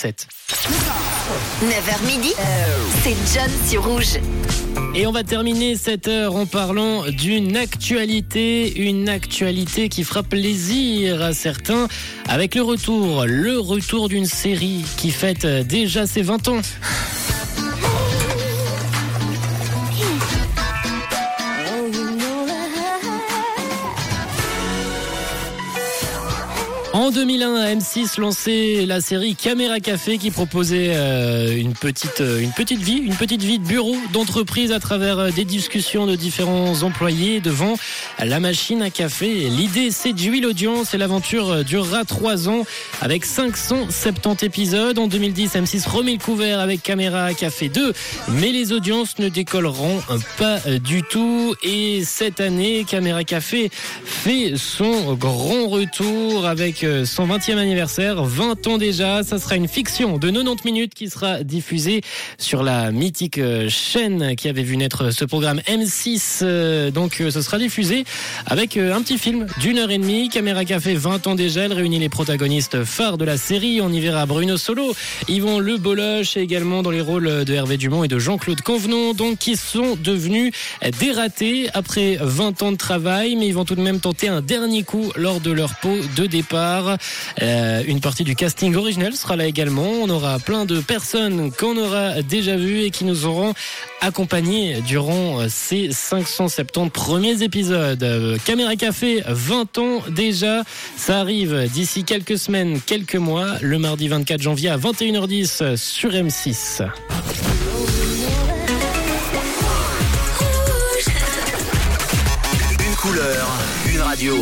7. 9h midi, c'est John sur Rouge. Et on va terminer cette heure en parlant d'une actualité, une actualité qui fera plaisir à certains avec le retour, le retour d'une série qui fête déjà ses 20 ans. En 2001, M6 lançait la série Caméra Café qui proposait euh, une petite euh, une petite vie, une petite vie de bureau, d'entreprise à travers euh, des discussions de différents employés devant la machine à café. L'idée séduit l'audience et l'aventure durera trois ans avec 570 épisodes. En 2010, M6 remet le couvert avec Caméra Café 2, mais les audiences ne décolleront pas du tout. Et cette année, Caméra Café fait son grand retour avec son 20e anniversaire, 20 ans déjà. Ça sera une fiction de 90 minutes qui sera diffusée sur la mythique chaîne qui avait vu naître ce programme M6. Donc ce sera diffusé avec un petit film d'une heure et demie. Caméra Café, 20 ans déjà. Elle réunit les protagonistes phares de la série. On y verra Bruno Solo, Yvon Le Boloche et également dans les rôles de Hervé Dumont et de Jean-Claude Convenon, donc qui sont devenus dératés après 20 ans de travail, mais ils vont tout de même tenter un dernier coup lors de leur pot de départ. Euh, une partie du casting original sera là également. On aura plein de personnes qu'on aura déjà vues et qui nous auront accompagnés durant ces 570 premiers épisodes. Euh, Caméra Café, 20 ans déjà. Ça arrive d'ici quelques semaines, quelques mois, le mardi 24 janvier à 21h10 sur M6. Une couleur, une radio.